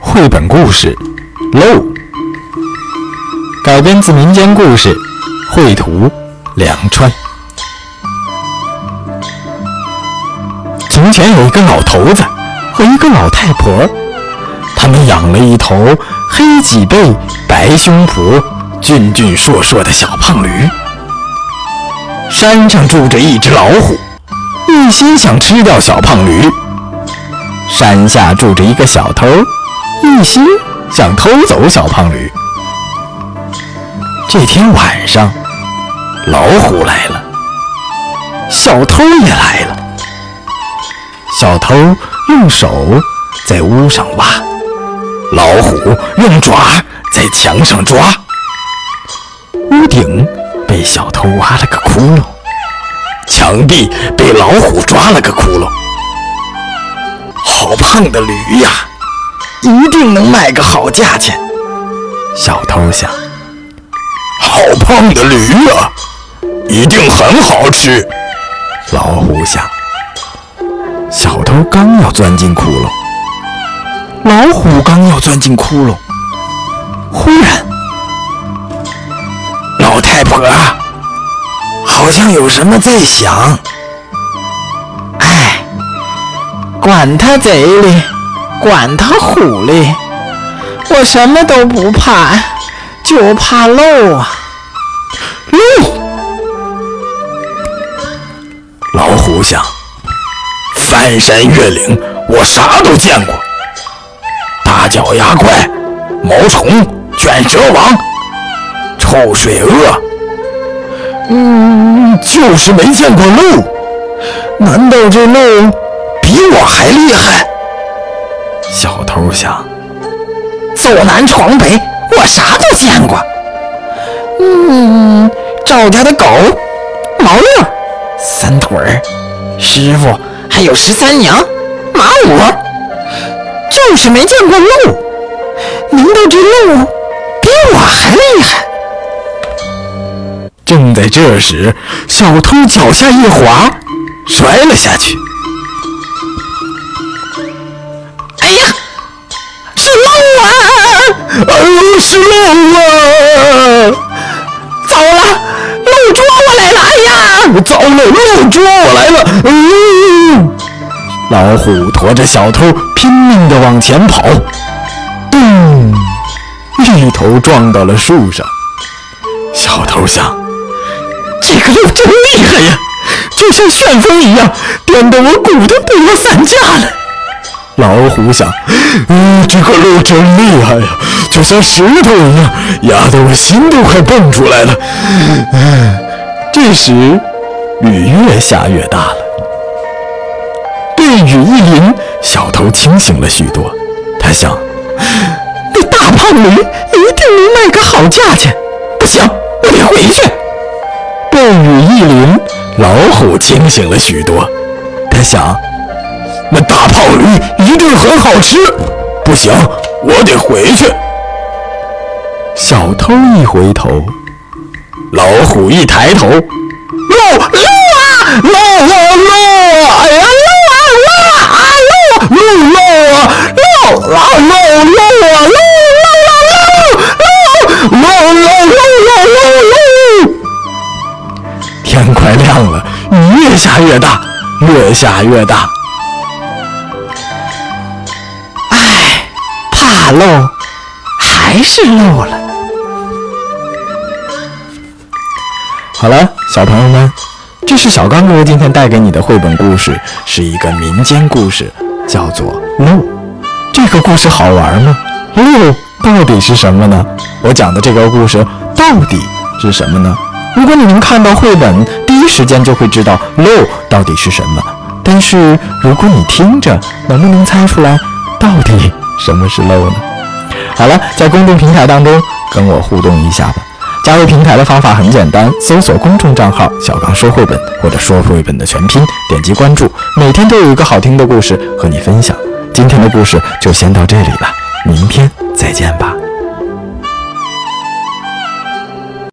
绘本故事《漏》改编自民间故事，绘图梁川。从前有一个老头子和一个老太婆，他们养了一头黑脊背、白胸脯、俊俊硕硕的小胖驴。山上住着一只老虎，一心想吃掉小胖驴。山下住着一个小偷，一心想偷走小胖驴。这天晚上，老虎来了，小偷也来了。小偷用手在屋上挖，老虎用爪在墙上抓。屋顶被小偷挖了个窟窿，墙壁被老虎抓了个窟窿。好胖的驴呀，一定能卖个好价钱。小偷想。好胖的驴啊，一定很好吃。老虎想。小偷刚要钻进窟窿，老虎刚要钻进窟窿，忽然，老太婆好像有什么在想。管他贼哩，管他虎哩，我什么都不怕，就怕漏啊！漏！老虎想：翻山越岭，我啥都见过。大脚丫怪、毛虫、卷舌王、臭水鳄，嗯，就是没见过漏。难道这漏比我还厉害？小偷想：走南闯北，我啥都见过。嗯，赵家的狗，毛六，三腿儿，师傅，还有十三娘，马五，就是没见过鹿。难道这鹿比我还厉害？正在这时，小偷脚下一滑，摔了下去。是漏啊！糟了，漏捉我来了！哎呀，糟了，漏捉我来了！嗯，老虎驮着小偷拼命地往前跑，咚，一头撞到了树上。小偷想：这个鹿真厉害呀，就像旋风一样，颠得我骨头都要散架了。老虎想：嗯，这个鹿真厉害呀，就像石头一样，压得我心都快蹦出来了。这时雨越下越大了，被雨一淋，小偷清醒了许多。他想：那大胖驴一定能卖个好价钱。不行，我得回去。被雨一淋，老虎清醒了许多。他想。那大胖驴一定很好吃，不行，我得回去。小偷一回头，老虎一抬头，漏漏啊，漏啊漏！哎呀，漏啊漏啊啊漏漏漏啊漏啊漏漏啊漏漏漏漏漏漏漏漏漏！天快亮了，雨越下越大，越下越大。哎，怕漏，还是漏了。好了，小朋友们，这是小刚哥哥今天带给你的绘本故事，是一个民间故事，叫做《漏》。这个故事好玩吗？漏到底是什么呢？我讲的这个故事到底是什么呢？如果你能看到绘本，第一时间就会知道漏到底是什么。但是如果你听着，能不能猜出来到底？什么是漏呢？好了，在公众平台当中跟我互动一下吧。加入平台的方法很简单，搜索公众账号“小刚说绘本”或者“说绘本”的全拼，点击关注，每天都有一个好听的故事和你分享。今天的故事就先到这里了，明天再见吧。